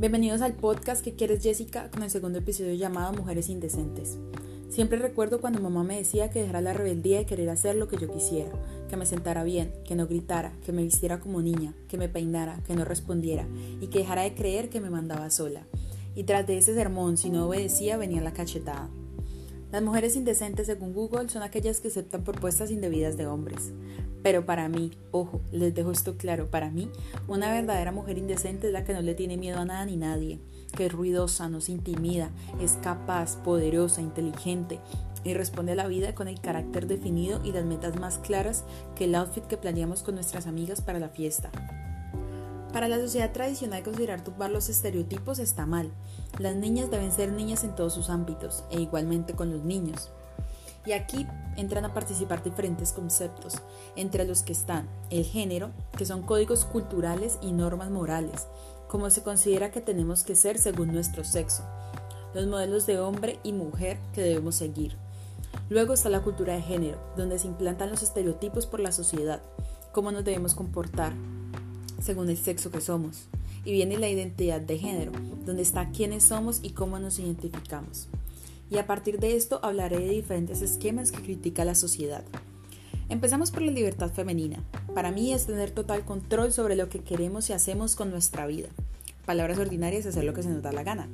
Bienvenidos al podcast que quieres Jessica con el segundo episodio llamado Mujeres Indecentes. Siempre recuerdo cuando mamá me decía que dejara la rebeldía y querer hacer lo que yo quisiera, que me sentara bien, que no gritara, que me vistiera como niña, que me peinara, que no respondiera y que dejara de creer que me mandaba sola. Y tras de ese sermón, si no obedecía, venía la cachetada. Las mujeres indecentes, según Google, son aquellas que aceptan propuestas indebidas de hombres. Pero para mí, ojo, les dejo esto claro, para mí, una verdadera mujer indecente es la que no le tiene miedo a nada ni nadie, que es ruidosa, no se intimida, es capaz, poderosa, inteligente y responde a la vida con el carácter definido y las metas más claras que el outfit que planeamos con nuestras amigas para la fiesta. Para la sociedad tradicional considerar tumbar los estereotipos está mal. Las niñas deben ser niñas en todos sus ámbitos e igualmente con los niños. Y aquí entran a participar diferentes conceptos, entre los que están el género, que son códigos culturales y normas morales, como se considera que tenemos que ser según nuestro sexo, los modelos de hombre y mujer que debemos seguir. Luego está la cultura de género, donde se implantan los estereotipos por la sociedad, cómo nos debemos comportar, según el sexo que somos. Y viene la identidad de género, donde está quiénes somos y cómo nos identificamos. Y a partir de esto hablaré de diferentes esquemas que critica la sociedad. Empezamos por la libertad femenina. Para mí es tener total control sobre lo que queremos y hacemos con nuestra vida. Palabras ordinarias, hacer lo que se nos da la gana.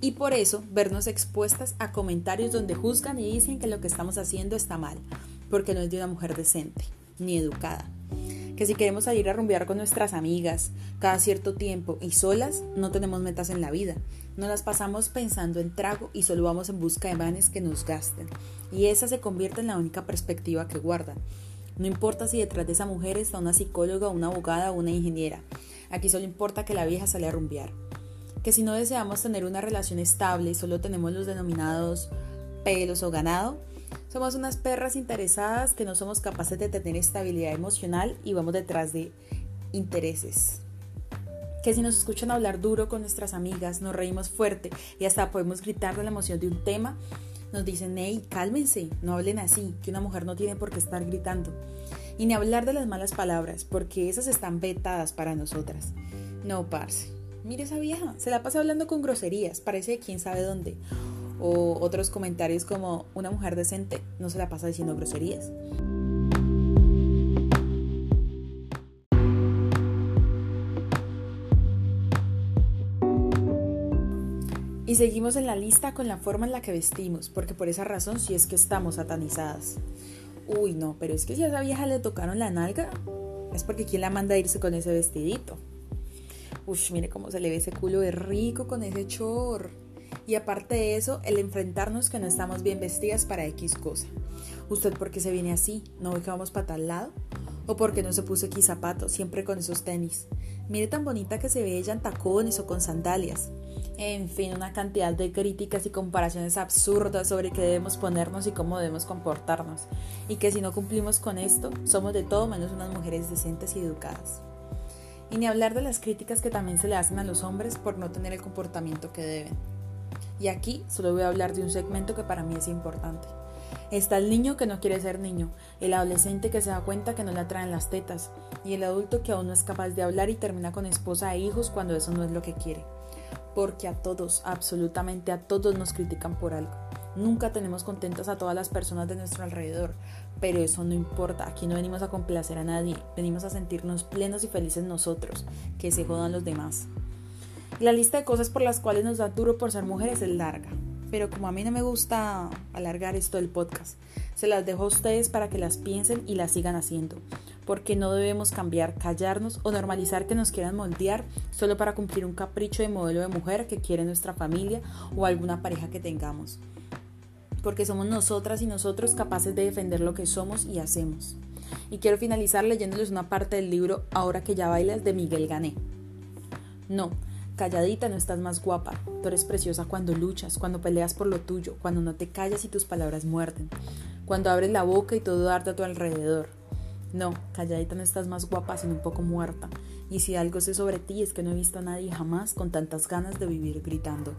Y por eso vernos expuestas a comentarios donde juzgan y dicen que lo que estamos haciendo está mal, porque no es de una mujer decente, ni educada que si queremos salir a rumbear con nuestras amigas cada cierto tiempo y solas, no tenemos metas en la vida. No las pasamos pensando en trago y solo vamos en busca de manes que nos gasten. Y esa se convierte en la única perspectiva que guardan. No importa si detrás de esa mujer está una psicóloga, una abogada o una ingeniera. Aquí solo importa que la vieja sale a rumbear. Que si no deseamos tener una relación estable y solo tenemos los denominados pelos o ganado, somos unas perras interesadas que no somos capaces de tener estabilidad emocional y vamos detrás de intereses. Que si nos escuchan hablar duro con nuestras amigas, nos reímos fuerte y hasta podemos gritar de la emoción de un tema, nos dicen, hey, cálmense, no hablen así, que una mujer no tiene por qué estar gritando. Y ni hablar de las malas palabras, porque esas están vetadas para nosotras. No, parce. Mire esa vieja, se la pasa hablando con groserías, parece de quién sabe dónde o otros comentarios como una mujer decente no se la pasa diciendo groserías. Y seguimos en la lista con la forma en la que vestimos, porque por esa razón sí es que estamos satanizadas. Uy, no, pero es que si a esa vieja le tocaron la nalga, es porque ¿quién la manda a irse con ese vestidito? Uy, mire cómo se le ve ese culo de rico con ese chor. Y aparte de eso, el enfrentarnos que no estamos bien vestidas para X cosa. ¿Usted por qué se viene así? ¿No ve que vamos para tal lado? ¿O por qué no se puso X zapatos, siempre con esos tenis? Mire tan bonita que se ve ella en tacones o con sandalias. En fin, una cantidad de críticas y comparaciones absurdas sobre qué debemos ponernos y cómo debemos comportarnos. Y que si no cumplimos con esto, somos de todo menos unas mujeres decentes y educadas. Y ni hablar de las críticas que también se le hacen a los hombres por no tener el comportamiento que deben. Y aquí solo voy a hablar de un segmento que para mí es importante. Está el niño que no quiere ser niño, el adolescente que se da cuenta que no le atraen las tetas, y el adulto que aún no es capaz de hablar y termina con esposa e hijos cuando eso no es lo que quiere. Porque a todos, absolutamente a todos nos critican por algo. Nunca tenemos contentas a todas las personas de nuestro alrededor, pero eso no importa, aquí no venimos a complacer a nadie, venimos a sentirnos plenos y felices nosotros, que se jodan los demás. La lista de cosas por las cuales nos da duro por ser mujeres es larga, pero como a mí no me gusta alargar esto del podcast, se las dejo a ustedes para que las piensen y las sigan haciendo, porque no debemos cambiar, callarnos o normalizar que nos quieran moldear solo para cumplir un capricho de modelo de mujer que quiere nuestra familia o alguna pareja que tengamos, porque somos nosotras y nosotros capaces de defender lo que somos y hacemos. Y quiero finalizar leyéndoles una parte del libro Ahora que ya bailas de Miguel Gané. No, Calladita no estás más guapa. Tú eres preciosa cuando luchas, cuando peleas por lo tuyo, cuando no te callas y tus palabras muerden, cuando abres la boca y todo arde a tu alrededor. No, calladita no estás más guapa, sino un poco muerta. Y si algo sé sobre ti es que no he visto a nadie jamás con tantas ganas de vivir gritando.